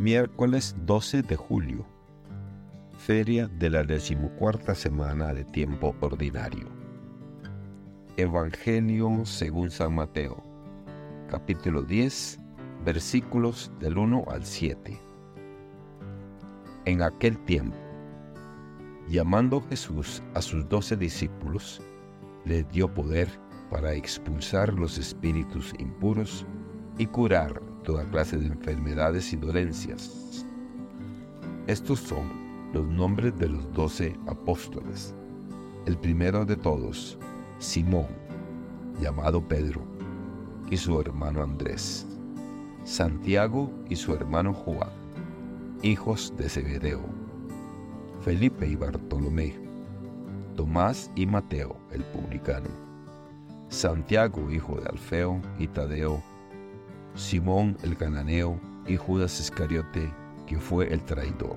Miércoles 12 de julio. Feria de la decimocuarta semana de tiempo ordinario. Evangelio según San Mateo, capítulo 10, versículos del 1 al 7. En aquel tiempo, llamando Jesús a sus doce discípulos, les dio poder para expulsar los espíritus impuros y curar toda clase de enfermedades y dolencias. Estos son los nombres de los doce apóstoles. El primero de todos, Simón, llamado Pedro, y su hermano Andrés. Santiago y su hermano Juan, hijos de Zebedeo. Felipe y Bartolomé. Tomás y Mateo, el publicano. Santiago, hijo de Alfeo y Tadeo, Simón el cananeo y Judas Iscariote, que fue el traidor.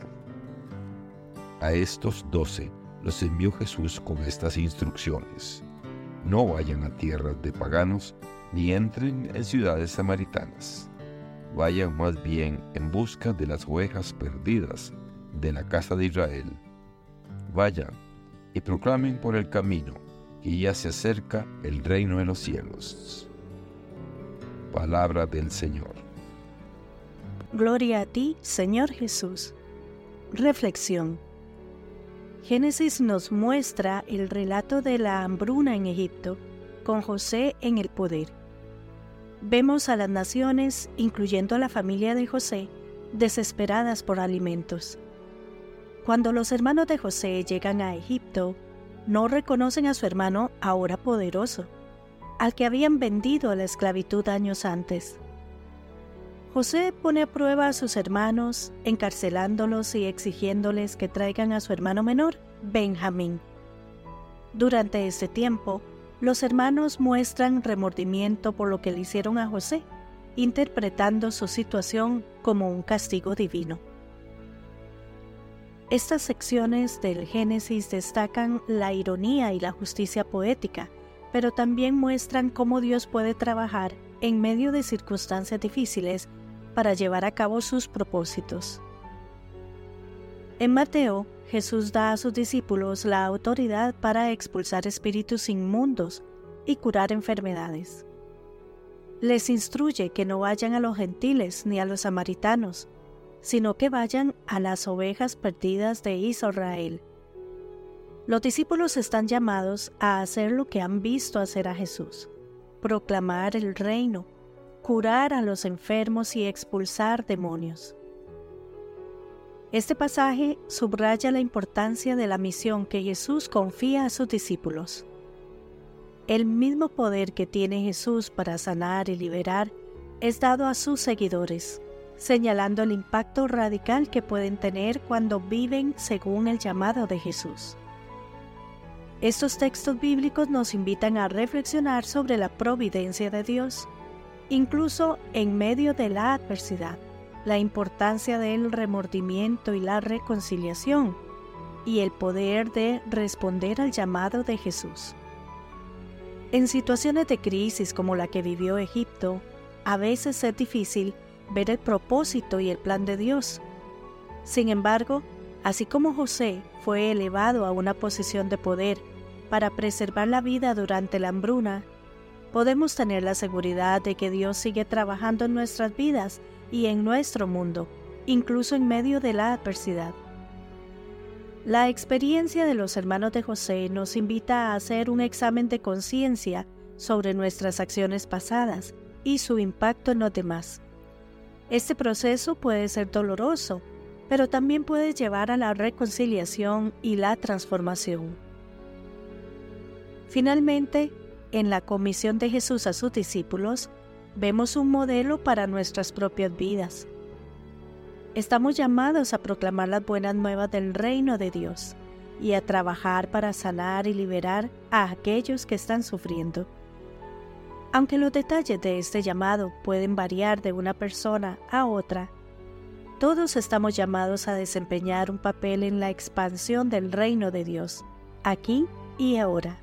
A estos doce los envió Jesús con estas instrucciones. No vayan a tierras de paganos, ni entren en ciudades samaritanas. Vayan más bien en busca de las ovejas perdidas de la casa de Israel. Vayan y proclamen por el camino que ya se acerca el reino de los cielos. Palabra del Señor. Gloria a ti, Señor Jesús. Reflexión. Génesis nos muestra el relato de la hambruna en Egipto, con José en el poder. Vemos a las naciones, incluyendo a la familia de José, desesperadas por alimentos. Cuando los hermanos de José llegan a Egipto, no reconocen a su hermano ahora poderoso al que habían vendido a la esclavitud años antes. José pone a prueba a sus hermanos, encarcelándolos y exigiéndoles que traigan a su hermano menor, Benjamín. Durante este tiempo, los hermanos muestran remordimiento por lo que le hicieron a José, interpretando su situación como un castigo divino. Estas secciones del Génesis destacan la ironía y la justicia poética, pero también muestran cómo Dios puede trabajar en medio de circunstancias difíciles para llevar a cabo sus propósitos. En Mateo, Jesús da a sus discípulos la autoridad para expulsar espíritus inmundos y curar enfermedades. Les instruye que no vayan a los gentiles ni a los samaritanos, sino que vayan a las ovejas perdidas de Israel los discípulos están llamados a hacer lo que han visto hacer a Jesús, proclamar el reino, curar a los enfermos y expulsar demonios. Este pasaje subraya la importancia de la misión que Jesús confía a sus discípulos. El mismo poder que tiene Jesús para sanar y liberar es dado a sus seguidores, señalando el impacto radical que pueden tener cuando viven según el llamado de Jesús. Estos textos bíblicos nos invitan a reflexionar sobre la providencia de Dios, incluso en medio de la adversidad, la importancia del remordimiento y la reconciliación, y el poder de responder al llamado de Jesús. En situaciones de crisis como la que vivió Egipto, a veces es difícil ver el propósito y el plan de Dios. Sin embargo, así como José fue elevado a una posición de poder para preservar la vida durante la hambruna, podemos tener la seguridad de que Dios sigue trabajando en nuestras vidas y en nuestro mundo, incluso en medio de la adversidad. La experiencia de los hermanos de José nos invita a hacer un examen de conciencia sobre nuestras acciones pasadas y su impacto en los demás. Este proceso puede ser doloroso, pero también puede llevar a la reconciliación y la transformación. Finalmente, en la comisión de Jesús a sus discípulos, vemos un modelo para nuestras propias vidas. Estamos llamados a proclamar las buenas nuevas del reino de Dios y a trabajar para sanar y liberar a aquellos que están sufriendo. Aunque los detalles de este llamado pueden variar de una persona a otra, todos estamos llamados a desempeñar un papel en la expansión del reino de Dios, aquí y ahora.